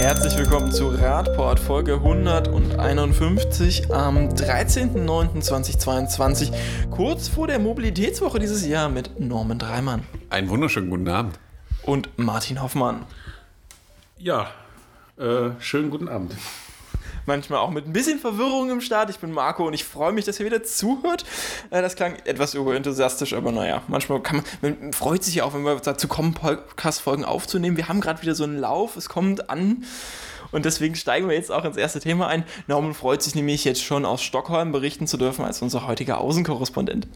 Herzlich willkommen zu Radport Folge 151 am 13.09.2022, kurz vor der Mobilitätswoche dieses Jahr mit Norman Dreimann Einen wunderschönen guten Abend. und Martin Hoffmann. Ja, äh, schönen guten Abend. Manchmal auch mit ein bisschen Verwirrung im Start. Ich bin Marco und ich freue mich, dass ihr wieder zuhört. Äh, Das klang etwas überenthusiastisch, aber naja, manchmal kann man, man freut sich ja auch, wenn wir dazu kommen, Podcast-Folgen aufzunehmen. Wir haben gerade wieder so einen Lauf, es kommt an. Und deswegen steigen wir jetzt auch ins erste Thema ein. Norman freut sich nämlich jetzt schon aus Stockholm berichten zu dürfen als unser heutiger Außenkorrespondent.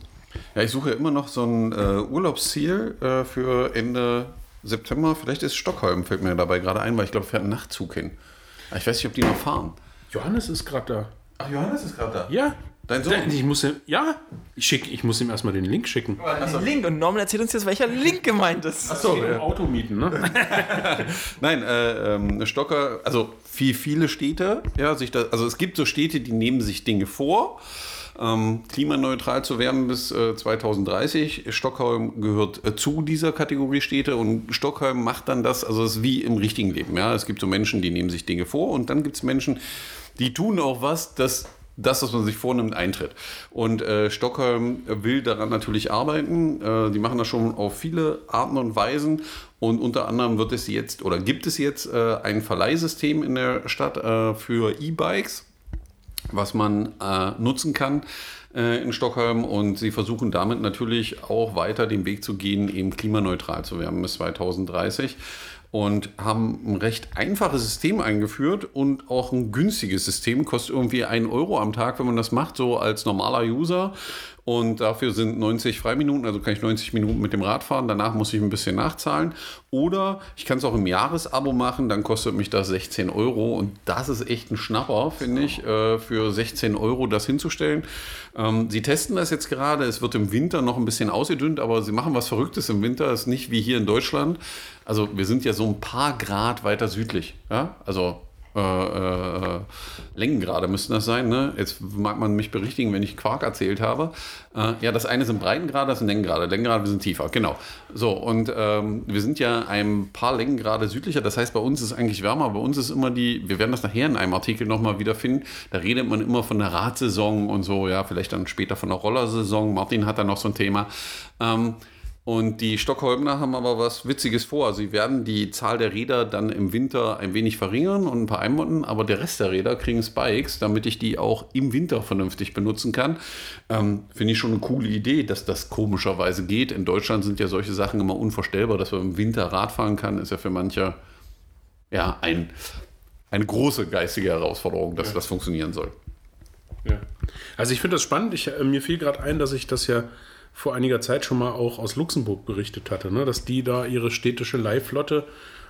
Ja, ich suche immer noch so ein äh, Urlaubsziel äh, für Ende September. Vielleicht ist Stockholm, fällt mir dabei gerade ein, weil ich glaube, fährt ein Nachtzug hin. Ich weiß nicht, ob die noch fahren. Johannes ist gerade da. Ach, Johannes ist gerade da. Ja. Dein Sohn? Ich muss ihm, ja, ich, schick, ich muss ihm erstmal den Link schicken. Den Link. Und Norman erzählt uns jetzt, welcher Link gemeint ist. So, im Auto mieten, ne? Nein, äh, ähm, Stocker, also wie viele Städte, ja, sich da, also es gibt so Städte, die nehmen sich Dinge vor, ähm, klimaneutral zu werden bis äh, 2030. Stockholm gehört äh, zu dieser Kategorie Städte und Stockholm macht dann das, also es ist wie im richtigen Leben, ja. Es gibt so Menschen, die nehmen sich Dinge vor und dann gibt es Menschen, die tun auch was, das das, was man sich vornimmt, eintritt. Und äh, Stockholm will daran natürlich arbeiten. Äh, die machen das schon auf viele Arten und Weisen. Und unter anderem wird es jetzt oder gibt es jetzt äh, ein Verleihsystem in der Stadt äh, für E-Bikes, was man äh, nutzen kann äh, in Stockholm. Und sie versuchen damit natürlich auch weiter den Weg zu gehen, eben klimaneutral zu werden bis 2030 und haben ein recht einfaches System eingeführt und auch ein günstiges System. Kostet irgendwie 1 Euro am Tag, wenn man das macht, so als normaler User. Und dafür sind 90 Freiminuten, also kann ich 90 Minuten mit dem Rad fahren. Danach muss ich ein bisschen nachzahlen. Oder ich kann es auch im Jahresabo machen, dann kostet mich das 16 Euro. Und das ist echt ein Schnapper, finde ich, äh, für 16 Euro das hinzustellen. Ähm, sie testen das jetzt gerade. Es wird im Winter noch ein bisschen ausgedünnt, aber sie machen was Verrücktes im Winter. ist nicht wie hier in Deutschland. Also wir sind ja so ein paar Grad weiter südlich. Ja? Also äh, äh, Längengrade müssten das sein. Ne? Jetzt mag man mich berichtigen, wenn ich Quark erzählt habe. Äh, ja, das eine sind Breitengrade, das sind Längengrade. Längengrade sind tiefer, genau. So, und ähm, wir sind ja ein paar Längengrade südlicher. Das heißt, bei uns ist es eigentlich wärmer. Bei uns ist immer die, wir werden das nachher in einem Artikel nochmal wiederfinden. Da redet man immer von der Radsaison und so, ja, vielleicht dann später von der Rollersaison. Martin hat da noch so ein Thema. Ähm, und die Stockholmner haben aber was Witziges vor. Sie werden die Zahl der Räder dann im Winter ein wenig verringern und ein paar einmotten, aber der Rest der Räder kriegen Spikes, damit ich die auch im Winter vernünftig benutzen kann. Ähm, Finde ich schon eine coole Idee, dass das komischerweise geht. In Deutschland sind ja solche Sachen immer unvorstellbar, dass man im Winter Rad fahren kann, ist ja für manche ja ein, eine große geistige Herausforderung, dass das funktionieren soll. Ja. Also ich finde das spannend. Ich, äh, mir fiel gerade ein, dass ich das ja vor einiger Zeit schon mal auch aus Luxemburg berichtet hatte, ne? dass die da ihre städtische Leihflotte,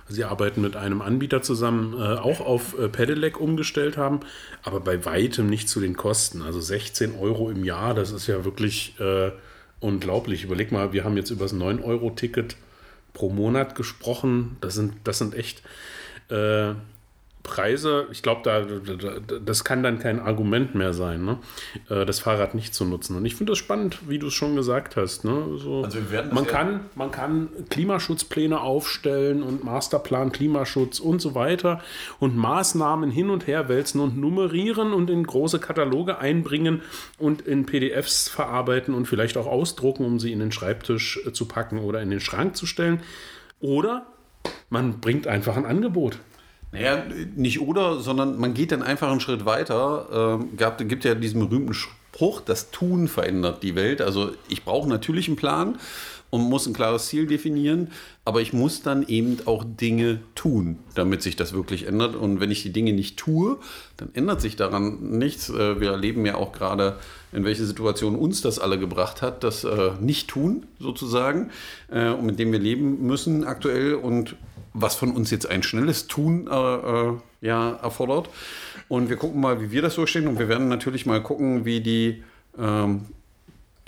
sie arbeiten mit einem Anbieter zusammen, äh, auch auf äh, Pedelec umgestellt haben, aber bei weitem nicht zu den Kosten. Also 16 Euro im Jahr, das ist ja wirklich äh, unglaublich. Überleg mal, wir haben jetzt über das 9-Euro-Ticket pro Monat gesprochen. Das sind, das sind echt äh, Preise. Ich glaube, da, da, das kann dann kein Argument mehr sein, ne? äh, das Fahrrad nicht zu nutzen. Und ich finde das spannend, wie du es schon gesagt hast. Ne? So, Also man, kann, man kann Klimaschutzpläne aufstellen und Masterplan Klimaschutz und so weiter und Maßnahmen hin und her wälzen und nummerieren und in große Kataloge einbringen und in PDFs verarbeiten und vielleicht auch ausdrucken, um sie in den Schreibtisch äh, zu packen oder in den Schrank zu stellen. Oder man bringt einfach ein Angebot. Naja, nicht oder, sondern man geht dann einfach einen Schritt weiter. Ähm, gibt ja diesen berühmten Spruch, das Tun verändert die Welt. Also ich brauche natürlich einen Plan und muss ein klares Ziel definieren, aber ich muss dann eben auch Dinge tun, damit sich das wirklich ändert. Und wenn ich die Dinge nicht tue, dann ändert sich daran nichts. Äh, Wir erleben ja auch gerade, in welche Situation uns das alle gebracht hat, das äh, Nicht-Tun sozusagen, äh, mit dem wir leben müssen aktuell und was von uns jetzt ein schnelles Tun äh, äh, ja, erfordert. Und wir gucken mal, wie wir das durchstehen. Und wir werden natürlich mal gucken, wie die ähm,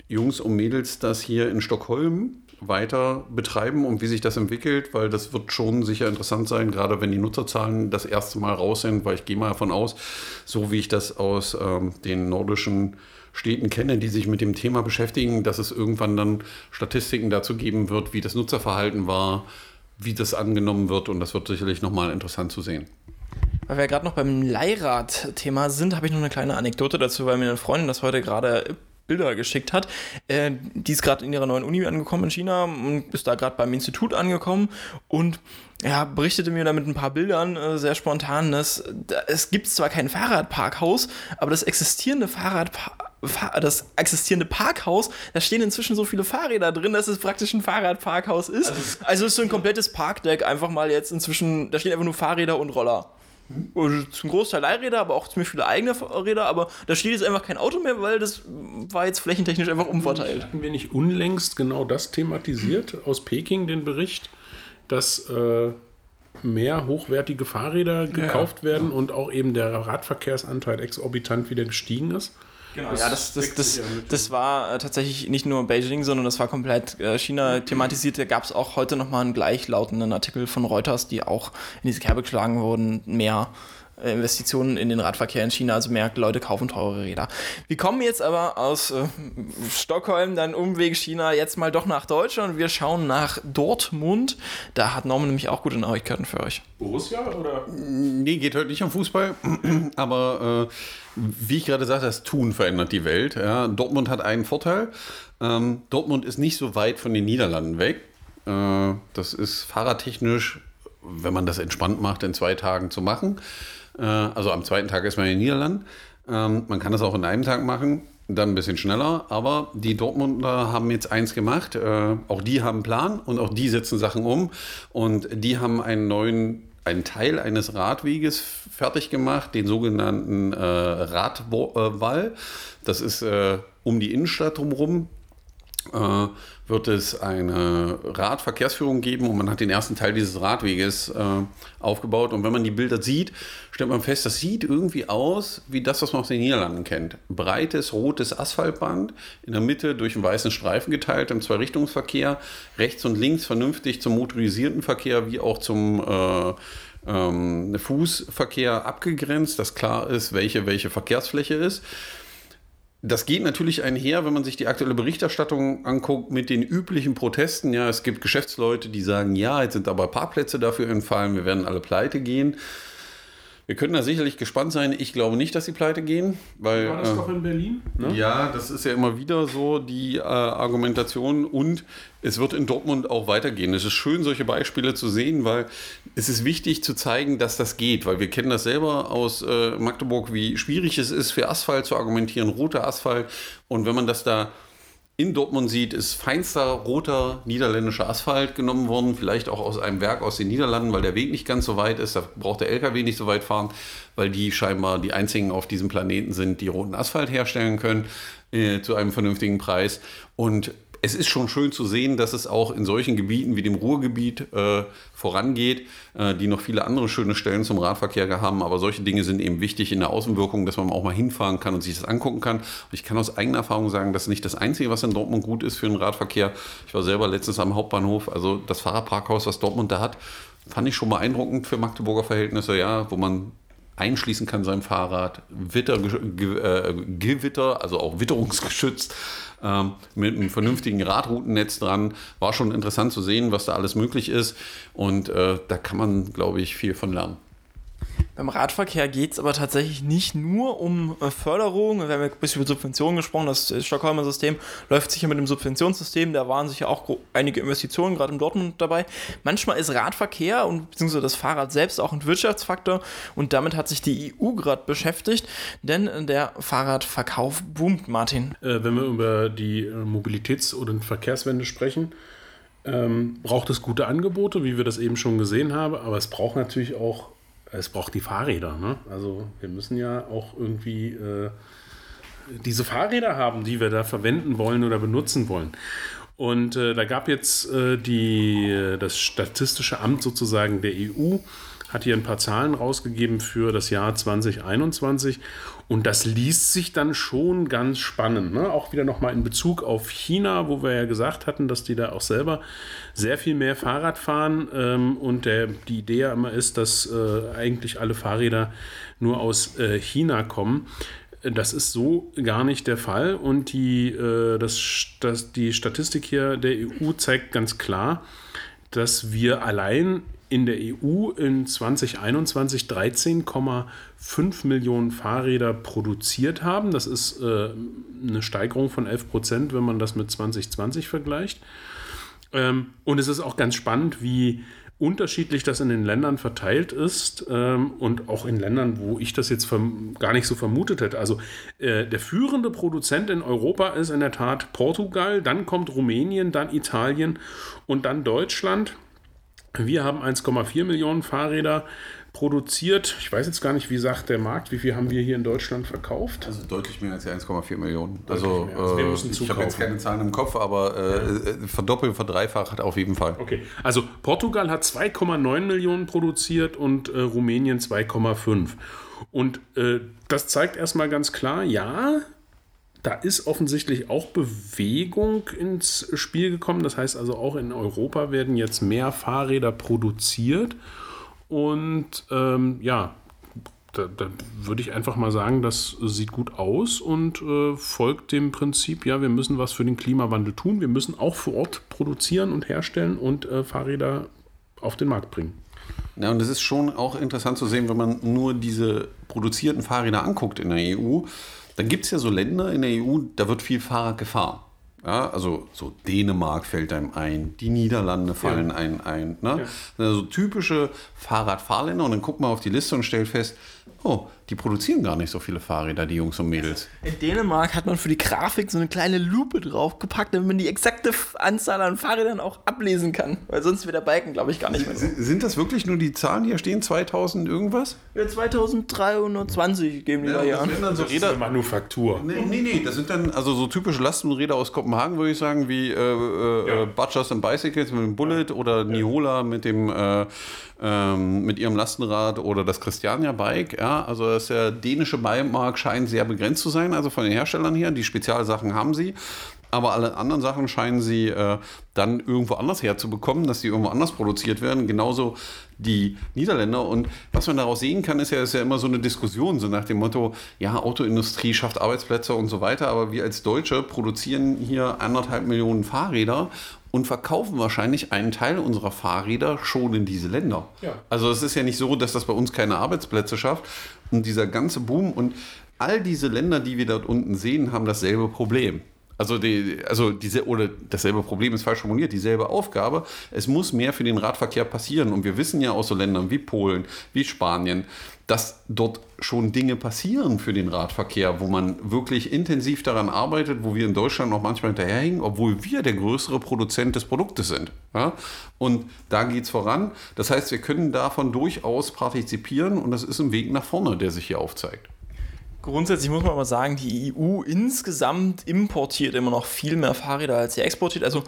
Jungs und Mädels das hier in Stockholm weiter betreiben und wie sich das entwickelt, weil das wird schon sicher interessant sein, gerade wenn die Nutzerzahlen das erste Mal raus sind, weil ich gehe mal davon aus, so wie ich das aus ähm, den nordischen Städten kenne, die sich mit dem Thema beschäftigen, dass es irgendwann dann Statistiken dazu geben wird, wie das Nutzerverhalten war, wie das angenommen wird und das wird sicherlich nochmal interessant zu sehen. Weil wir gerade noch beim Leihrad-Thema sind, habe ich noch eine kleine Anekdote dazu, weil mir eine Freundin das heute gerade Bilder geschickt hat. Äh, die ist gerade in ihrer neuen Uni angekommen in China und ist da gerade beim Institut angekommen und ja, berichtete mir da mit ein paar Bildern äh, sehr spontan, dass da, es gibt zwar kein Fahrradparkhaus, aber das existierende Fahrradparkhaus das existierende Parkhaus, da stehen inzwischen so viele Fahrräder drin, dass es praktisch ein Fahrradparkhaus ist. Also, also ist so ein komplettes Parkdeck einfach mal jetzt inzwischen, da stehen einfach nur Fahrräder und Roller. Und zum Großteil Leihräder, aber auch ziemlich viele eigene Räder, aber da steht jetzt einfach kein Auto mehr, weil das war jetzt flächentechnisch einfach umverteilt. Hatten wir nicht unlängst genau das thematisiert aus Peking, den Bericht, dass äh, mehr hochwertige Fahrräder gekauft ja. werden und auch eben der Radverkehrsanteil exorbitant wieder gestiegen ist? Genau, ja, das, das, das, das war äh, tatsächlich nicht nur Beijing, sondern das war komplett äh, China thematisiert. Da gab es auch heute nochmal einen gleichlautenden Artikel von Reuters, die auch in diese Kerbe geschlagen wurden, mehr Investitionen in den Radverkehr in China, also mehr Leute kaufen teure Räder. Wir kommen jetzt aber aus äh, Stockholm, dann Umweg China, jetzt mal doch nach Deutschland und wir schauen nach Dortmund. Da hat Norman nämlich auch gute Neuigkeiten für euch. Borussia oder? Nee, geht heute nicht um Fußball, aber äh, wie ich gerade sagte, das Tun verändert die Welt. Ja. Dortmund hat einen Vorteil. Ähm, Dortmund ist nicht so weit von den Niederlanden weg. Äh, das ist fahrradtechnisch, wenn man das entspannt macht, in zwei Tagen zu machen. Äh, also am zweiten Tag ist man in den Niederlanden. Ähm, man kann das auch in einem Tag machen, dann ein bisschen schneller. Aber die Dortmunder haben jetzt eins gemacht. Äh, auch die haben einen Plan und auch die setzen Sachen um. Und die haben einen neuen einen Teil eines Radweges fertig gemacht, den sogenannten äh, Radwall. Das ist um die Innenstadt drumherum wird es eine Radverkehrsführung geben und man hat den ersten Teil dieses Radweges äh, aufgebaut. Und wenn man die Bilder sieht, stellt man fest, das sieht irgendwie aus wie das, was man aus den Niederlanden kennt. Breites, rotes Asphaltband, in der Mitte durch einen weißen Streifen geteilt im Zweirichtungsverkehr, rechts und links vernünftig zum motorisierten Verkehr wie auch zum äh, ähm, Fußverkehr abgegrenzt, dass klar ist, welche welche Verkehrsfläche ist. Das geht natürlich einher, wenn man sich die aktuelle Berichterstattung anguckt, mit den üblichen Protesten. Ja, es gibt Geschäftsleute, die sagen, ja, jetzt sind aber Parkplätze dafür entfallen, wir werden alle pleite gehen. Wir können da sicherlich gespannt sein. Ich glaube nicht, dass sie pleite gehen. Weil, War das äh, doch in Berlin? Ne? Ja, das ist ja immer wieder so die äh, Argumentation. Und es wird in Dortmund auch weitergehen. Es ist schön, solche Beispiele zu sehen, weil es ist wichtig zu zeigen, dass das geht. Weil wir kennen das selber aus äh, Magdeburg, wie schwierig es ist, für Asphalt zu argumentieren, roter Asphalt. Und wenn man das da in Dortmund sieht, ist feinster roter niederländischer Asphalt genommen worden, vielleicht auch aus einem Werk aus den Niederlanden, weil der Weg nicht ganz so weit ist, da braucht der LKW nicht so weit fahren, weil die scheinbar die einzigen auf diesem Planeten sind, die roten Asphalt herstellen können äh, zu einem vernünftigen Preis. Und es ist schon schön zu sehen, dass es auch in solchen Gebieten wie dem Ruhrgebiet äh, vorangeht, äh, die noch viele andere schöne Stellen zum Radverkehr haben. Aber solche Dinge sind eben wichtig in der Außenwirkung, dass man auch mal hinfahren kann und sich das angucken kann. Und ich kann aus eigener Erfahrung sagen, das ist nicht das Einzige, was in Dortmund gut ist für den Radverkehr. Ich war selber letztens am Hauptbahnhof, also das Fahrradparkhaus, was Dortmund da hat, fand ich schon beeindruckend für Magdeburger Verhältnisse, ja, wo man einschließen kann sein Fahrrad, Witter, äh, Gewitter, also auch witterungsgeschützt ähm, mit einem vernünftigen Radroutennetz dran. War schon interessant zu sehen, was da alles möglich ist. Und äh, da kann man, glaube ich, viel von lernen. Beim Radverkehr geht es aber tatsächlich nicht nur um äh, Förderung. Wir haben ja ein bisschen über Subventionen gesprochen. Das Stockholmer System läuft sicher mit dem Subventionssystem. Da waren sicher auch einige Investitionen, gerade in Dortmund dabei. Manchmal ist Radverkehr und beziehungsweise das Fahrrad selbst auch ein Wirtschaftsfaktor. Und damit hat sich die EU gerade beschäftigt, denn der Fahrradverkauf boomt, Martin. Äh, wenn wir über die äh, Mobilitäts- oder Verkehrswende sprechen, ähm, braucht es gute Angebote, wie wir das eben schon gesehen haben, aber es braucht natürlich auch es braucht die Fahrräder. Ne? Also wir müssen ja auch irgendwie äh, diese Fahrräder haben, die wir da verwenden wollen oder benutzen wollen. Und äh, da gab jetzt äh, die, das Statistische Amt sozusagen der EU hat hier ein paar Zahlen rausgegeben für das Jahr 2021 und das liest sich dann schon ganz spannend. Ne? Auch wieder nochmal in Bezug auf China, wo wir ja gesagt hatten, dass die da auch selber sehr viel mehr Fahrrad fahren ähm, und der, die Idee ja immer ist, dass äh, eigentlich alle Fahrräder nur aus äh, China kommen. Das ist so gar nicht der Fall und die, äh, das, das, die Statistik hier der EU zeigt ganz klar, dass wir allein in der EU in 2021 13,5 Millionen Fahrräder produziert haben. Das ist äh, eine Steigerung von 11 Prozent, wenn man das mit 2020 vergleicht. Ähm, und es ist auch ganz spannend, wie unterschiedlich das in den Ländern verteilt ist ähm, und auch in Ländern, wo ich das jetzt gar nicht so vermutet hätte. Also äh, der führende Produzent in Europa ist in der Tat Portugal, dann kommt Rumänien, dann Italien und dann Deutschland. Wir haben 1,4 Millionen Fahrräder produziert. Ich weiß jetzt gar nicht, wie sagt der Markt, wie viel haben wir hier in Deutschland verkauft? Also deutlich mehr als 1,4 Millionen. Also, also wir müssen äh, ich habe jetzt keine Zahlen im Kopf, aber äh, ja. Äh, verdoppelt, verdreifacht auf jeden Fall. Okay, also Portugal hat 2,9 Millionen produziert und äh, Rumänien 2,5. Und äh, das zeigt erstmal ganz klar, ja, da ist offensichtlich auch Bewegung ins Spiel gekommen. Das heißt also, auch in Europa werden jetzt mehr Fahrräder produziert. Und ähm, ja, da, da würde ich einfach mal sagen, das sieht gut aus und äh, folgt dem Prinzip, ja, wir müssen was für den Klimawandel tun. Wir müssen auch vor Ort produzieren und herstellen und äh, Fahrräder auf den Markt bringen. Ja, und es ist schon auch interessant zu sehen, wenn man nur diese produzierten Fahrräder anguckt in der EU, dann gibt es ja so Länder in der EU, da wird viel Fahrrad gefahren. Ja, also so Dänemark fällt einem ein, die Niederlande fallen ja. einem ein. Ne? Ja. Also typische Fahrradfahrländer und dann guckt man auf die Liste und stellt fest, oh, die produzieren gar nicht so viele Fahrräder, die Jungs und Mädels. In Dänemark hat man für die Grafik so eine kleine Lupe draufgepackt, damit man die exakte Anzahl an Fahrrädern auch ablesen kann. Weil sonst wird der Balken, glaube ich, gar nicht mehr so. Sind das wirklich nur die Zahlen, die hier stehen? 2000 irgendwas? Ja, 2320 geben die ja, da hier an. Dann so Räder Manufaktur. Nee, nee, nee, das sind dann also so typische Lastenräder aus Kopenhagen, würde ich sagen, wie äh, äh, ja. Butchers and Bicycles mit dem Bullet oder Nihola mit dem äh, ähm, mit ihrem Lastenrad oder das Christiania Bike. Ja, also das der dänische Beimarkt scheint sehr begrenzt zu sein, also von den Herstellern her. Die Spezialsachen haben sie. Aber alle anderen Sachen scheinen sie äh, dann irgendwo anders herzubekommen, dass die irgendwo anders produziert werden. Genauso die Niederländer. Und was man daraus sehen kann, ist ja, ist ja immer so eine Diskussion, so nach dem Motto, ja, Autoindustrie schafft Arbeitsplätze und so weiter. Aber wir als Deutsche produzieren hier anderthalb Millionen Fahrräder und verkaufen wahrscheinlich einen Teil unserer Fahrräder schon in diese Länder. Ja. Also es ist ja nicht so, dass das bei uns keine Arbeitsplätze schafft. Und dieser ganze Boom und all diese Länder, die wir dort unten sehen, haben dasselbe Problem. Also, die, also diese, oder dasselbe Problem ist falsch formuliert, dieselbe Aufgabe. Es muss mehr für den Radverkehr passieren. Und wir wissen ja aus so Ländern wie Polen, wie Spanien, dass dort schon Dinge passieren für den Radverkehr, wo man wirklich intensiv daran arbeitet, wo wir in Deutschland noch manchmal hinterherhängen, obwohl wir der größere Produzent des Produktes sind. Ja? Und da geht es voran. Das heißt, wir können davon durchaus partizipieren und das ist ein Weg nach vorne, der sich hier aufzeigt. Grundsätzlich muss man aber sagen, die EU insgesamt importiert immer noch viel mehr Fahrräder, als sie exportiert. Also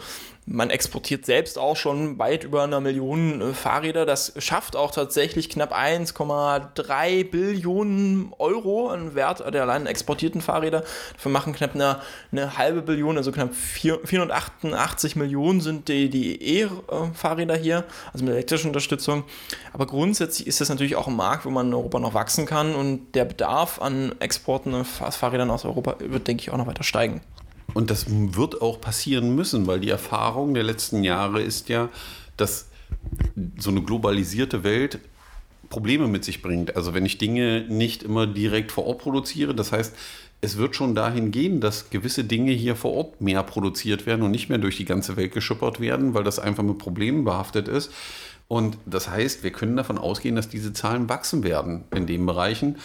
man exportiert selbst auch schon weit über einer Million äh, Fahrräder. Das schafft auch tatsächlich knapp 1,3 Billionen Euro an Wert der allein exportierten Fahrräder. Dafür machen knapp eine, eine halbe Billion, also knapp 488 Millionen sind die, die E-Fahrräder hier, also mit elektrischer Unterstützung. Aber grundsätzlich ist das natürlich auch ein Markt, wo man in Europa noch wachsen kann und der Bedarf an Exporten Fahrrädern aus Europa wird, denke ich, auch noch weiter steigen. Und das wird auch passieren müssen, weil die Erfahrung der letzten Jahre ist ja, dass so eine globalisierte Welt Probleme mit sich bringt. Also wenn ich Dinge nicht immer direkt vor Ort produziere, das heißt, es wird schon dahin gehen, dass gewisse Dinge hier vor Ort mehr produziert werden und nicht mehr durch die ganze Welt geschuppert werden, weil das einfach mit Problemen behaftet ist. Und das heißt, wir können davon ausgehen, dass diese Zahlen wachsen werden in den Bereichen.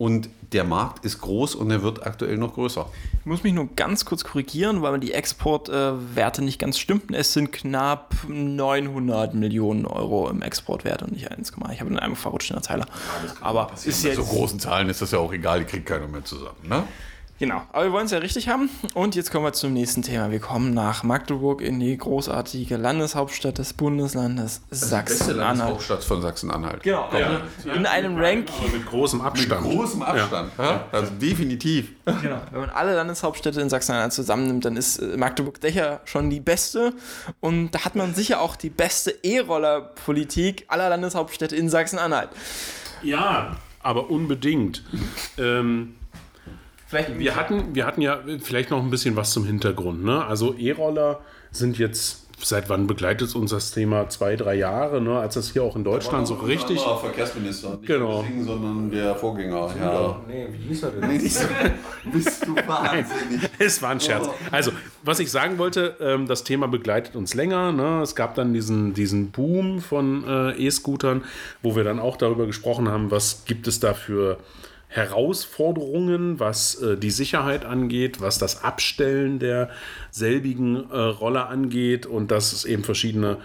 Und der Markt ist groß und er wird aktuell noch größer. Ich muss mich nur ganz kurz korrigieren, weil die Exportwerte nicht ganz stimmten. Es sind knapp 900 Millionen Euro im Exportwert und nicht 1, ich habe in einem verrutscht in der Zeile. Ja, Aber ist jetzt, so großen Zahlen ist das ja auch egal, die kriegt keiner mehr zusammen. Ne? Genau, aber wir wollen es ja richtig haben. Und jetzt kommen wir zum nächsten Thema. Wir kommen nach Magdeburg in die großartige Landeshauptstadt des Bundeslandes Sachsen-Anhalt. Landeshauptstadt von Sachsen-Anhalt. Genau, ja. In einem Ranking. mit großem Abstand. Mit großem Abstand, ja. also definitiv. Genau. Wenn man alle Landeshauptstädte in Sachsen-Anhalt zusammennimmt, dann ist äh, Magdeburg sicher schon die beste. Und da hat man sicher auch die beste E-Roller-Politik aller Landeshauptstädte in Sachsen-Anhalt. Ja, aber unbedingt. ähm, Vielleicht wir hatten, wir hatten ja vielleicht noch ein bisschen was zum Hintergrund. Ne? Also E-Roller sind jetzt seit wann begleitet uns das Thema? Zwei, drei Jahre, ne? als das hier auch in Deutschland so richtig. Verkehrsminister, nicht Genau. Singen, sondern der Vorgänger. Ja. Nee, wie hieß er denn? Nee, nicht so. Bist du wahnsinnig. Es war ein Scherz. Also, was ich sagen wollte, ähm, das Thema begleitet uns länger. Ne? Es gab dann diesen, diesen Boom von äh, E-Scootern, wo wir dann auch darüber gesprochen haben, was gibt es da für Herausforderungen, was äh, die Sicherheit angeht, was das Abstellen der selbigen äh, Roller angeht und dass es eben verschiedene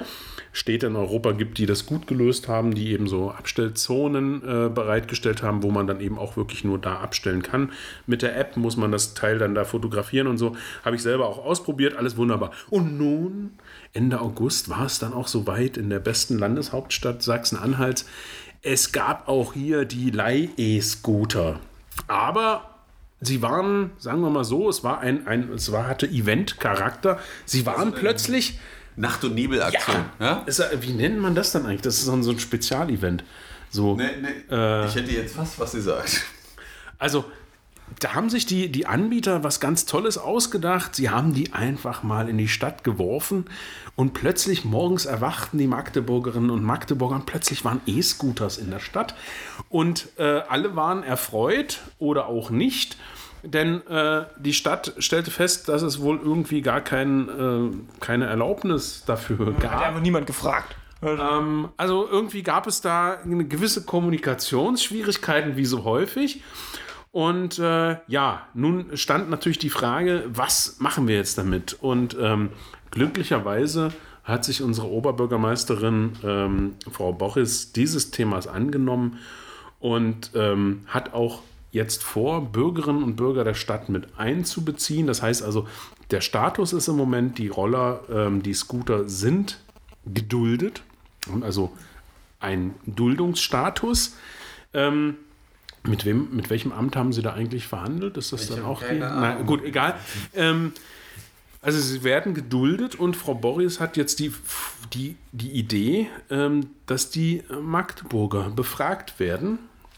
Städte in Europa gibt, die das gut gelöst haben, die eben so Abstellzonen äh, bereitgestellt haben, wo man dann eben auch wirklich nur da abstellen kann. Mit der App muss man das Teil dann da fotografieren und so. Habe ich selber auch ausprobiert, alles wunderbar. Und nun, Ende August, war es dann auch so weit in der besten Landeshauptstadt Sachsen-Anhalts. Es gab auch hier die Leih-E-Scooter. Aber sie waren, sagen wir mal so, es war ein, ein es war, hatte Event-Charakter. Sie waren plötzlich. Nacht- und Nebelaktion. Ja? Ist, er- wie nennt man das dann eigentlich? Das ist so ein, Spezialevent. So, Nee, nee. ich hätte jetzt fast was gesagt. also da haben sich die, die Anbieter was ganz Tolles ausgedacht. Sie haben die einfach mal in die Stadt geworfen und plötzlich morgens erwachten die Magdeburgerinnen und Magdeburger und plötzlich waren E-Scooters in der Stadt und äh, alle waren erfreut oder auch nicht. Denn äh, die Stadt stellte fest, dass es wohl irgendwie gar kein, äh, keine Erlaubnis dafür Hat gab. einfach niemand gefragt. Ähm, also irgendwie gab es da eine gewisse Kommunikationsschwierigkeiten, wie so häufig. Und äh, ja, nun stand natürlich die Frage, was machen wir jetzt damit? Und ähm, glücklicherweise hat sich unsere Oberbürgermeisterin ähm, Frau Boris dieses Themas angenommen und ähm, hat auch jetzt vor, Bürgerinnen und Bürger der Stadt mit einzubeziehen. Das heißt also, der Status ist im Moment, die Roller, ähm, die Scooter sind geduldet, haben also ein Duldungsstatus. Ähm, mit wem, mit welchem Amt haben Sie da eigentlich verhandelt? Ist das dann habe auch die? Ahnung. gut, egal. Ähm, also sie werden geduldet und Frau Boris hat jetzt die, die, die Idee, ähm, dass die Magdeburger befragt werden,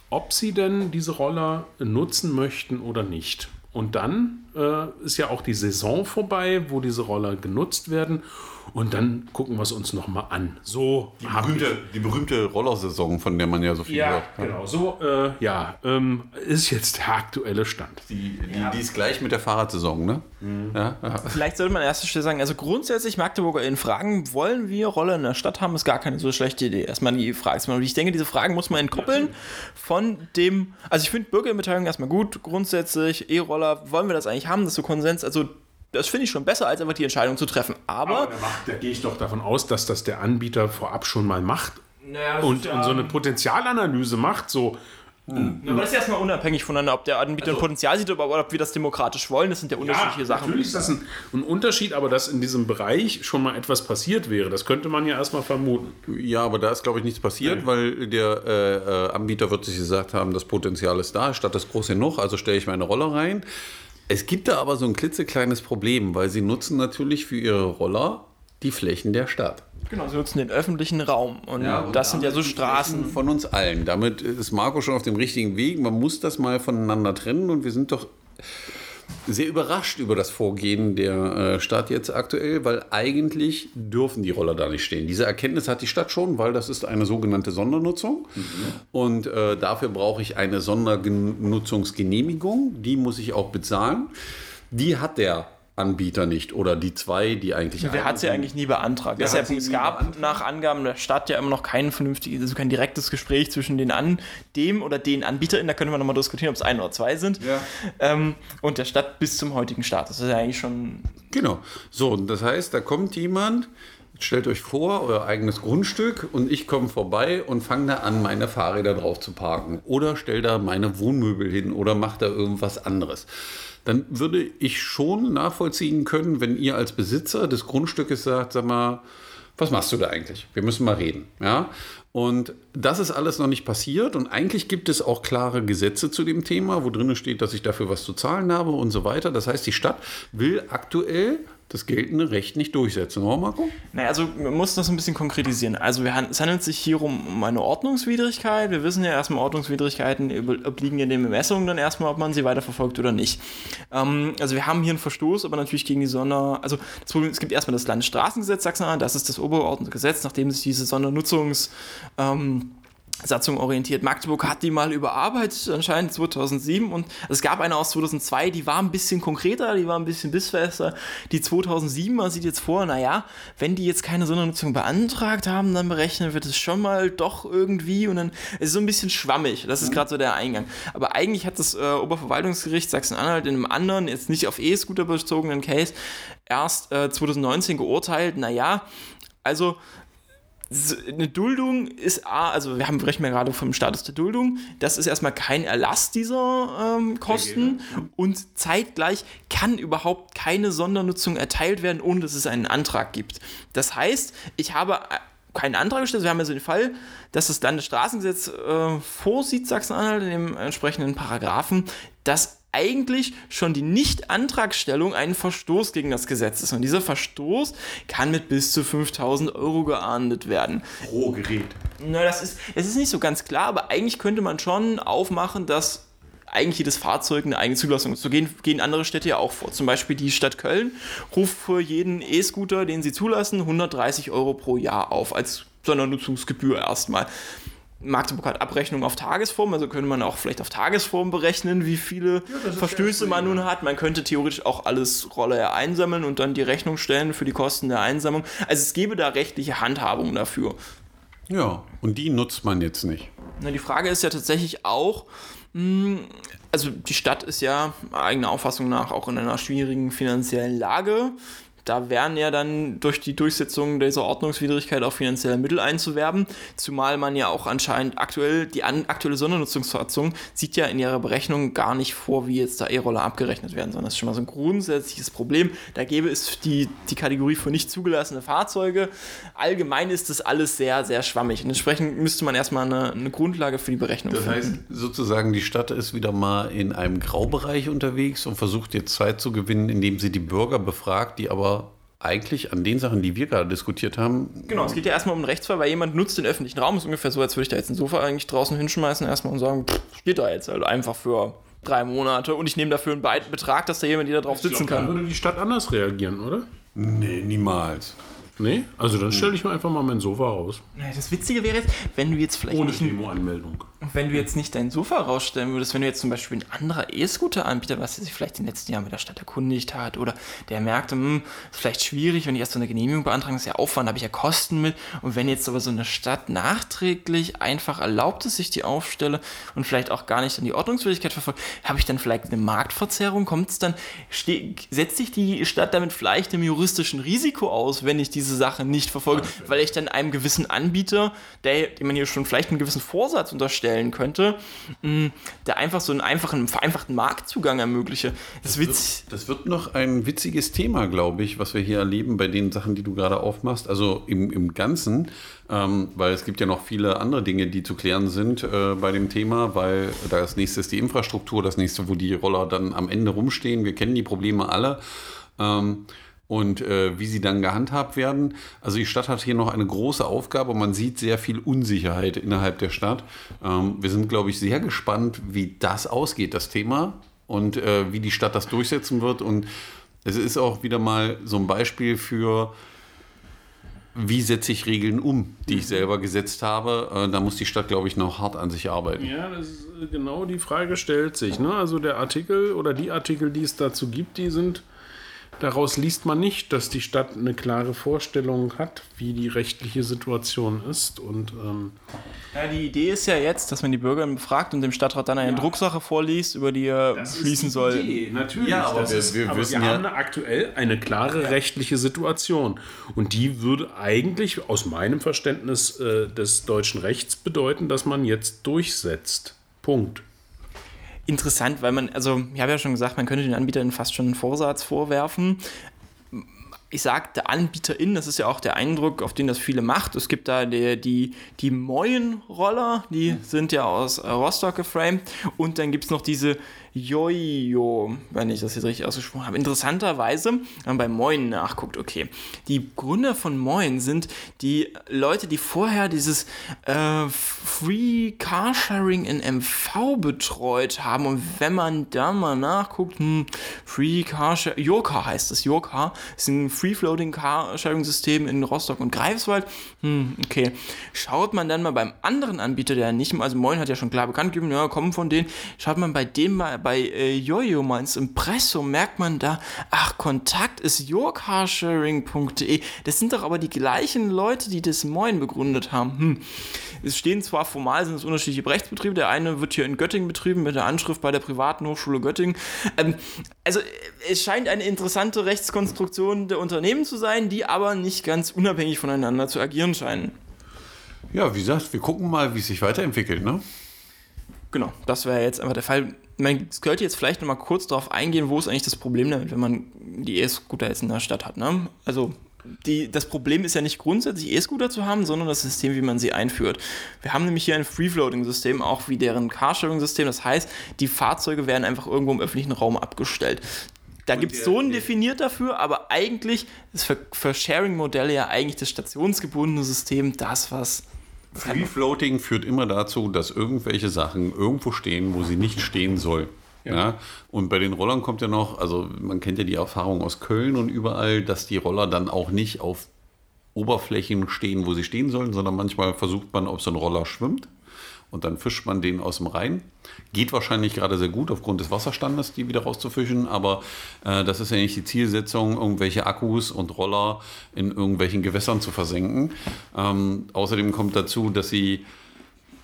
ob sie denn diese Roller nutzen möchten oder nicht. Und dann äh, ist ja auch die Saison vorbei, wo diese Roller genutzt werden. Und dann gucken wir es uns nochmal an. So Die berühmte, die berühmte Rollersaison, von der man ja so viel Ja, hört. genau. So, äh, ja, ähm, ist jetzt der aktuelle Stand. Die, die, die ist gleich mit der Fahrradsaison, ne? Ja, ja. Vielleicht sollte man an erster Stelle sagen, also grundsätzlich MagdeburgerInnen fragen, wollen wir Roller in der Stadt haben, ist gar keine so schlechte Idee. Erstmal die Frage. Erstmal, Ich denke, diese Fragen muss man entkoppeln von dem, also ich finde Bürgerbeteiligung erstmal gut, grundsätzlich, E-Roller, wollen wir das eigentlich haben, das ist so Konsens, also das finde ich schon besser, als einfach die Entscheidung zu treffen. Aber, Aber da, macht- da gehe ich doch davon aus, dass das der Anbieter vorab schon mal macht Naja, und, und so eine Potenzialanalyse macht. So, Na, aber das ist erstmal unabhängig voneinander, ob der Anbieter ein Potenzial sieht oder ob wir das demokratisch wollen. Das sind ja unterschiedliche Sachen. natürlich ist das ein, ein Unterschied, aber dass in diesem Bereich schon mal etwas passiert wäre, das könnte man ja erstmal vermuten. Ja, aber da ist, glaube ich, nichts passiert, weil der äh, äh, Anbieter wird sich gesagt haben, das Potenzial ist da, Stadt ist groß genug, also stelle ich meine Roller rein. Es gibt da aber so ein klitzekleines Problem, weil sie nutzen natürlich für ihre Roller die Flächen der Stadt. Genau, sie nutzen den öffentlichen Raum. Und das sind ja so Straßen. Von uns allen. Damit ist Marco schon auf dem richtigen Weg. Man muss das mal voneinander trennen und wir sind doch sehr überrascht über das Vorgehen der äh, Stadt jetzt aktuell, weil eigentlich dürfen die Roller da nicht stehen. Diese Erkenntnis hat die Stadt schon, weil das ist eine sogenannte Sondernutzung. Und äh, dafür brauche ich eine Sondernutzungsgenehmigung. Die muss ich auch bezahlen. Die hat der Anbieter nicht oder die zwei, die eigentlich. Der hat sie eigentlich nie beantragt. Deshalb, es gab beantragt. nach Angaben der Stadt ja immer noch kein vernünftiges, also kein direktes Gespräch zwischen den an, dem oder den AnbieterInnen. Da können wir nochmal diskutieren, ob es ein oder zwei sind. Ja. Ähm, und der Stadt bis zum heutigen Start. Das ist ja eigentlich schon. Genau. So, das heißt, da kommt jemand, stellt euch vor, euer eigenes Grundstück und ich komme vorbei und fange da an, meine Fahrräder drauf zu parken. Oder stell da meine Wohnmöbel hin oder mach da irgendwas anderes. Dann würde ich schon nachvollziehen können, wenn ihr als Besitzer des Grundstückes sagt, sag mal, was machst du da eigentlich? Wir müssen mal reden. Ja? Und das ist alles noch nicht passiert. Und eigentlich gibt es auch klare Gesetze zu dem Thema, wo drin steht, dass ich dafür was zu zahlen habe und so weiter. Das heißt, die Stadt will aktuell das geltende Recht nicht durchsetzen, oder Marco? Naja, also man muss das ein bisschen konkretisieren. Also wir, es handelt sich hier um, um eine Ordnungswidrigkeit. Wir wissen ja erstmal, Ordnungswidrigkeiten obliegen in den Bemessungen dann erstmal, ob man sie weiterverfolgt oder nicht. Ähm, also wir haben hier einen Verstoß, aber natürlich gegen die Sonder... Also das Problem, es gibt erstmal das Landesstraßengesetz Sachsen-Anhalt, das ist das obergeordnete Gesetz, nachdem sich diese Sondernutzungs... Ähm, Satzung orientiert. Magdeburg hat die mal überarbeitet, anscheinend 2007. Und es gab eine aus 2002, die war ein bisschen konkreter, die war ein bisschen bissfester. Die 2007er sieht jetzt vor, naja, wenn die jetzt keine Sondernutzung beantragt haben, dann berechnen wird es schon mal doch irgendwie. Und dann ist es so ein bisschen schwammig. Das ist gerade so der Eingang. Aber eigentlich hat das äh, Oberverwaltungsgericht Sachsen-Anhalt in einem anderen, jetzt nicht auf E-Scooter bezogenen Case, erst äh, 2019 geurteilt, naja, also eine Duldung ist A, also wir haben sprechen ja gerade vom Status der Duldung, das ist erstmal kein Erlass dieser ähm, Kosten und zeitgleich kann überhaupt keine Sondernutzung erteilt werden, ohne dass es einen Antrag gibt. Das heißt, ich habe äh, keinen Antrag gestellt. Wir haben also den Fall, dass das Landesstraßengesetz äh, vorsieht, Sachsen-Anhalt, in dem entsprechenden Paragraphen, dass eigentlich schon die Nicht-Antragstellung ein Verstoß gegen das Gesetz ist. Und dieser Verstoß kann mit bis zu 5000 Euro geahndet werden. Pro Gerät. Na, das ist, das ist nicht so ganz klar, aber eigentlich könnte man schon aufmachen, dass eigentlich jedes Fahrzeug eine eigene Zulassung ist. So gehen, gehen andere Städte ja auch vor. Zum Beispiel die Stadt Köln ruft für jeden E-Scooter, den sie zulassen, 130 Euro pro Jahr auf, als Sondernutzungsgebühr erstmal. Magdeburg hat Abrechnung auf Tagesform, also könnte man auch vielleicht auf Tagesform berechnen, wie viele ja, Verstöße man nun hat. Man könnte theoretisch auch alles Rolle einsammeln und dann die Rechnung stellen für die Kosten der Einsammlung. Also es gäbe da rechtliche Handhabung dafür. Ja, und die nutzt man jetzt nicht. Na, die Frage ist ja tatsächlich auch, hm, also die Stadt ist ja eigener Auffassung nach auch in einer schwierigen finanziellen Lage da wären ja dann durch die Durchsetzung dieser Ordnungswidrigkeit auch finanzielle Mittel einzuwerben, zumal man ja auch anscheinend aktuell, die an, aktuelle Sondernutzungsverordnung sieht ja in ihrer Berechnung gar nicht vor, wie jetzt da E-Roller abgerechnet werden, sondern das ist schon mal so ein grundsätzliches Problem. Da gäbe es die, die Kategorie für nicht zugelassene Fahrzeuge. Allgemein ist das alles sehr, sehr schwammig und entsprechend müsste man erstmal eine, eine Grundlage für die Berechnung das finden. Das heißt sozusagen, die Stadt ist wieder mal in einem Graubereich unterwegs und versucht jetzt Zeit zu gewinnen, indem sie die Bürger befragt, die aber eigentlich an den Sachen, die wir gerade diskutiert haben. Genau, es geht ja erstmal um einen Rechtsfall, weil jemand nutzt den öffentlichen Raum. Das ist ungefähr so, als würde ich da jetzt ein Sofa eigentlich draußen hinschmeißen erstmal und sagen, pff, steht da jetzt halt einfach für drei Monate und ich nehme dafür einen Betrag, dass da jemand, der da drauf sitzen glaub, kann. Dann würde die Stadt anders reagieren, oder? Nee, niemals. Nee? Also dann stelle ich mir einfach mal mein Sofa raus. Das Witzige wäre jetzt, wenn du jetzt vielleicht Ohne nicht... Demo-Anmeldung. Wenn du jetzt nicht dein Sofa rausstellen würdest, wenn du jetzt zum Beispiel ein anderer E-Scooter-Anbieter, was sich vielleicht in den letzten Jahren mit der Stadt erkundigt hat oder der merkte, hm, ist vielleicht schwierig, wenn ich erst so eine Genehmigung beantragen, ist ja Aufwand, habe ich ja Kosten mit. Und wenn jetzt aber so eine Stadt nachträglich einfach erlaubt ist, sich die aufstelle und vielleicht auch gar nicht an die Ordnungswidrigkeit verfolgt, habe ich dann vielleicht eine Marktverzerrung? Kommt es dann, setzt sich die Stadt damit vielleicht im juristischen Risiko aus, wenn ich diese diese Sache nicht verfolge, weil ich dann einem gewissen Anbieter, der, dem man hier schon vielleicht einen gewissen Vorsatz unterstellen könnte, mm, der einfach so einen einfachen, vereinfachten Marktzugang ermögliche. Das, das, wird, das wird noch ein witziges Thema, glaube ich, was wir hier erleben bei den Sachen, die du gerade aufmachst. Also im, im Ganzen, ähm, weil es gibt ja noch viele andere Dinge, die zu klären sind äh, bei dem Thema, weil das nächste ist die Infrastruktur, das nächste, wo die Roller dann am Ende rumstehen. Wir kennen die Probleme alle. Ähm, und äh, wie sie dann gehandhabt werden. Also die Stadt hat hier noch eine große Aufgabe und man sieht sehr viel Unsicherheit innerhalb der Stadt. Ähm, wir sind, glaube ich, sehr gespannt, wie das ausgeht, das Thema, und äh, wie die Stadt das durchsetzen wird. Und es ist auch wieder mal so ein Beispiel für, wie setze ich Regeln um, die ich selber gesetzt habe. Äh, da muss die Stadt, glaube ich, noch hart an sich arbeiten. Ja, das ist, äh, genau die Frage stellt sich. Ne? Also der Artikel oder die Artikel, die es dazu gibt, die sind Daraus liest man nicht, dass die Stadt eine klare Vorstellung hat, wie die rechtliche Situation ist. Und, ähm ja, die Idee ist ja jetzt, dass man die Bürger befragt und dem Stadtrat dann eine ja. Drucksache vorliest, über die er das schließen soll. Idee, natürlich. Ja, aber wir, ist, wir, aber wir haben aktuell eine klare ja. rechtliche Situation. Und die würde eigentlich aus meinem Verständnis äh, des deutschen Rechts bedeuten, dass man jetzt durchsetzt. Punkt interessant, weil man, also ich habe ja schon gesagt, man könnte den Anbietern fast schon einen Vorsatz vorwerfen. ich sagte AnbieterInnen, das ist ja auch der Eindruck, auf den das viele macht. Es gibt da die, die, die Moin-Roller, die sind ja aus äh, Rostock geframed. Und dann gibt es noch diese Jojo, wenn ich das jetzt richtig ausgesprochen habe. Interessanterweise, wenn man bei Moin nachguckt, okay. Die Gründer von Moin sind die Leute, die vorher dieses äh, Free Carsharing in MV betreut haben. Und wenn man da mal nachguckt, hm, Free Carsharing, Yoka heißt es, Yoka ist ein Free-Floating Carsharing-System in Rostock und Greifswald. Hm, okay. Schaut man dann mal beim anderen Anbieter, der nicht, also Moin hat ja schon klar bekannt gegeben, ja, kommen von denen, schaut man bei dem mal bei äh, Jojo mal ins Impressum, merkt man da, ach, Kontakt ist yourcarsharing.de. Das sind doch aber die gleichen Leute, die das Moin begründet haben. Hm. Es stehen zwar formal, sind es unterschiedliche Rechtsbetriebe, der eine wird hier in Göttingen betrieben mit der Anschrift bei der privaten Hochschule Göttingen. Ähm, also es scheint eine interessante Rechtskonstruktion der Unternehmen zu sein, die aber nicht ganz unabhängig voneinander zu agieren scheinen. Ja, wie gesagt, wir gucken mal, wie es sich weiterentwickelt, ne? Genau, das wäre jetzt einfach der Fall. Man könnte jetzt vielleicht noch mal kurz darauf eingehen, wo ist eigentlich das Problem damit, wenn man die E-Scooter jetzt in der Stadt hat. Ne? Also die, das Problem ist ja nicht grundsätzlich E-Scooter zu haben, sondern das System, wie man sie einführt. Wir haben nämlich hier ein Free-Floating-System, auch wie deren Carsharing-System. Das heißt, die Fahrzeuge werden einfach irgendwo im öffentlichen Raum abgestellt. Da gibt es so ein definiert dafür, aber eigentlich ist für, für Sharing-Modelle ja eigentlich das stationsgebundene System das, was Free Floating führt immer dazu, dass irgendwelche Sachen irgendwo stehen, wo sie nicht stehen sollen. Ja. ja. Und bei den Rollern kommt ja noch, also man kennt ja die Erfahrung aus Köln und überall, dass die Roller dann auch nicht auf Oberflächen stehen, wo sie stehen sollen, sondern manchmal versucht man, ob so ein Roller schwimmt und dann fischt man den aus dem Rhein. Geht wahrscheinlich gerade sehr gut aufgrund des Wasserstandes, die wieder rauszufischen, aber äh, das ist ja nicht die Zielsetzung, irgendwelche Akkus und Roller in irgendwelchen Gewässern zu versenken. Ähm, außerdem kommt dazu, dass sie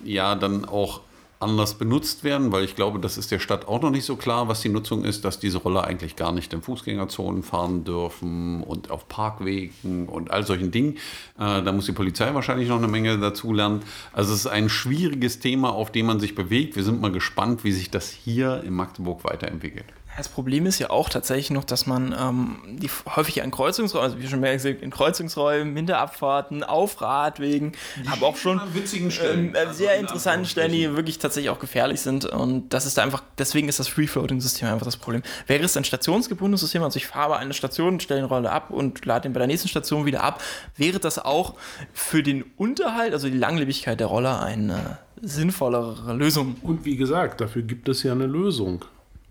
ja dann auch anders benutzt werden, weil ich glaube, das ist der Stadt auch noch nicht so klar, was die Nutzung ist, dass diese Roller eigentlich gar nicht in Fußgängerzonen fahren dürfen und auf Parkwegen und all solchen Dingen. Äh, da muss die Polizei wahrscheinlich noch eine Menge dazu lernen. Also es ist ein schwieriges Thema, auf dem man sich bewegt. Wir sind mal gespannt, wie sich das hier in Magdeburg weiterentwickelt. Das Problem ist ja auch tatsächlich noch, dass man ähm, die häufig an Kreuzungsräumen, also wie schon mehr gesagt, in Kreuzungsräumen, Hinterabfahrten, auf Radwegen, habe auch schon witzigen Stellen. Ähm, also sehr interessante Stellen, die wirklich tatsächlich auch gefährlich sind. Und das ist da einfach, deswegen ist das Free-Floating-System einfach das Problem. Wäre es ein stationsgebundenes System, also ich fahre eine Station, stelle den Roller ab und lade den bei der nächsten Station wieder ab, wäre das auch für den Unterhalt, also die Langlebigkeit der Roller, eine sinnvollere Lösung. Und wie gesagt, dafür gibt es ja eine Lösung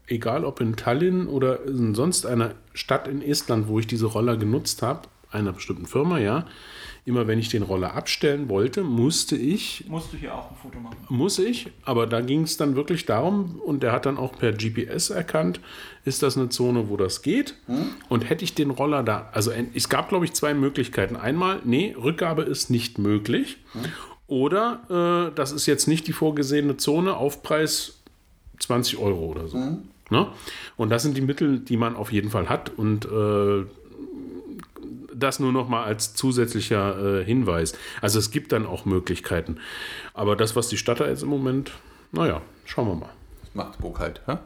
egal ob in Tallinn oder in sonst einer Stadt in Estland, wo ich diese Roller genutzt habe, einer bestimmten Firma, ja, immer wenn ich den Roller abstellen wollte, musste ich. Musst du hier auch ein Foto machen? Muss ich, aber da ging es dann wirklich darum, und der hat dann auch per GPS erkannt, ist das eine Zone, wo das geht. Hm? Und hätte ich den Roller da, also es gab, glaube ich, zwei Möglichkeiten. Einmal, nee, Rückgabe ist nicht möglich. Hm? Oder äh, das ist jetzt nicht die vorgesehene Zone, Aufpreis 20 Euro oder so. Mhm. Ne? Und das sind die Mittel, die man auf jeden Fall hat. Und äh, das nur noch mal als zusätzlicher äh, Hinweis. Also es gibt dann auch Möglichkeiten. Aber das, was die Stadt da jetzt im Moment, naja, schauen wir mal. Magdeburg halt, ja?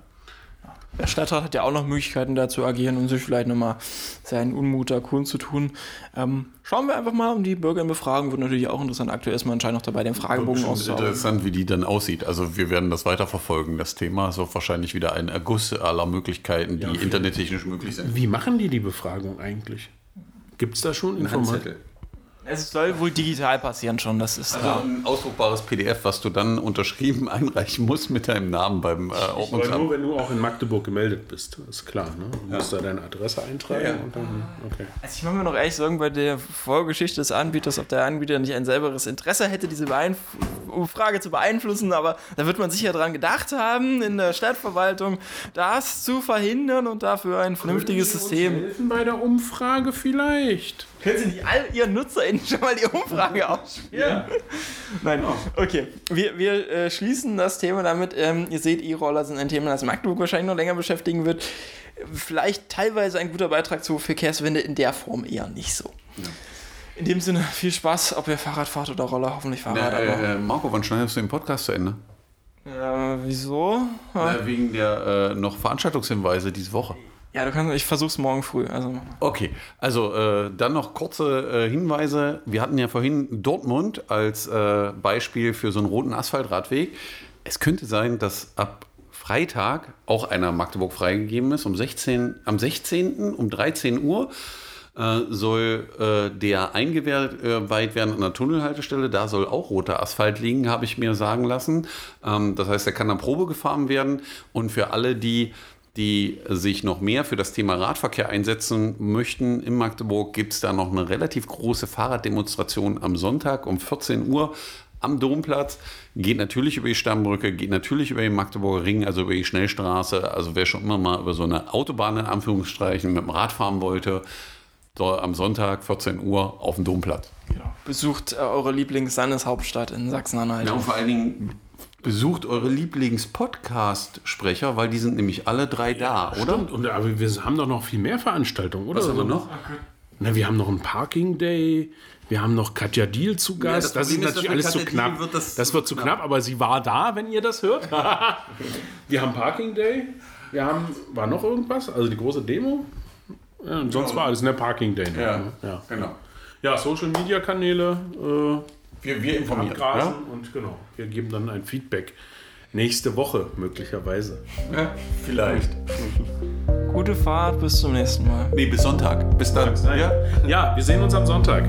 Der Stadtrat hat ja auch noch Möglichkeiten da zu agieren und sich vielleicht nochmal seinen Unmut da kundzutun. Ähm, schauen wir einfach mal, um die Bürger befragen. Wird natürlich auch interessant. Aktuell ist man anscheinend noch dabei, den Fragebogen auszubauen. interessant, wie die dann aussieht. Also wir werden das weiterverfolgen. Das Thema ist auch wahrscheinlich wieder ein Erguss aller Möglichkeiten, die ja, internettechnisch möglich sind. Wie machen die die Befragung eigentlich? Gibt es da schon Informationen? Es soll wohl digital passieren schon, das ist also ein ausdruckbares PDF, was du dann unterschrieben einreichen musst mit deinem Namen beim äh, Ordnungsamt. Nur wenn du auch in Magdeburg gemeldet bist, ist klar. Ne? Du ja. musst da deine Adresse eintragen. Ja, ja. Dann, okay. Also ich muss mir noch ehrlich sagen, bei der Vorgeschichte des Anbieters, ob der Anbieter nicht ein selberes Interesse hätte, diese Beeinf Frage zu beeinflussen, aber da wird man sicher dran gedacht haben, in der Stadtverwaltung das zu verhindern und dafür ein vernünftiges System. Helfen bei der Umfrage vielleicht. Können Sie nicht all Ihren NutzerInnen schon mal die Umfrage ausspielen? Ja. Nein, okay. Wir, wir äh, schließen das Thema damit. Ähm, ihr seht, E-Roller sind ein Thema, das Magdeburg wahrscheinlich noch länger beschäftigen wird. Vielleicht teilweise ein guter Beitrag zur Verkehrswende, in der Form eher nicht so. Ja. In dem Sinne, viel Spaß, ob ihr Fahrrad fahrt oder Roller, hoffentlich Fahrrad. Äh, äh, Marco, wann schneidest du den Podcast zu Ende? Ja, wieso? Ja, wegen der äh, noch Veranstaltungshinweise diese Woche. Ja, du kannst, ich versuch's morgen früh. Also. Okay, also äh, dann noch kurze äh, Hinweise. Wir hatten ja vorhin Dortmund als äh, Beispiel für so einen roten Asphaltradweg. Es könnte sein, dass ab Freitag auch einer Magdeburg freigegeben ist, um 16, am 16. um 13 Uhr äh, soll äh, der eingeweiht werden an der Tunnelhaltestelle. Da soll auch roter Asphalt liegen, habe ich mir sagen lassen. Ähm, das heißt, er kann dann Probe gefahren werden. Und für alle, die die sich noch mehr für das Thema Radverkehr einsetzen möchten, in Magdeburg gibt es da noch eine relativ große Fahrraddemonstration am Sonntag um 14 Uhr am Domplatz. Geht natürlich über die Stammbrücke, geht natürlich über den Magdeburger Ring, also über die Schnellstraße. Also wer schon immer mal über so eine Autobahn in Anführungsstrichen mit dem Rad fahren wollte, soll am Sonntag 14 Uhr auf dem Domplatz. Genau. Besucht äh, eure Lieblings-Landeshauptstadt in Sachsen-Anhalt. Ja, und vor allen Dingen besucht eure Lieblings-Podcast-Sprecher, weil die sind nämlich alle drei da, oder? Stimmt, und, aber wir haben doch noch viel mehr Veranstaltungen, oder? Was haben wir noch? Na, wir haben noch einen Parking Day, wir haben noch Katja Deal zu Gast. das das, ist natürlich alles mit zu Katja knapp. Wird das das zu wird zu knapp. knapp, aber sie war da, wenn ihr das hört. wir haben Parking Day, wir haben, war noch irgendwas? Also die große Demo? Ja, und sonst war alles in der Parking Day. noch, Ja, ne? ja. genau. ja Social Media Kanäle äh, Wir, wir informieren. abgrasen und genau, wir geben dann ein Feedback. Nächste Woche möglicherweise. Ja? ja, vielleicht. Gute Fahrt, bis zum nächsten Mal. Nee, bis Sonntag. Bis dann. Ja? Ja, wir sehen uns am Sonntag.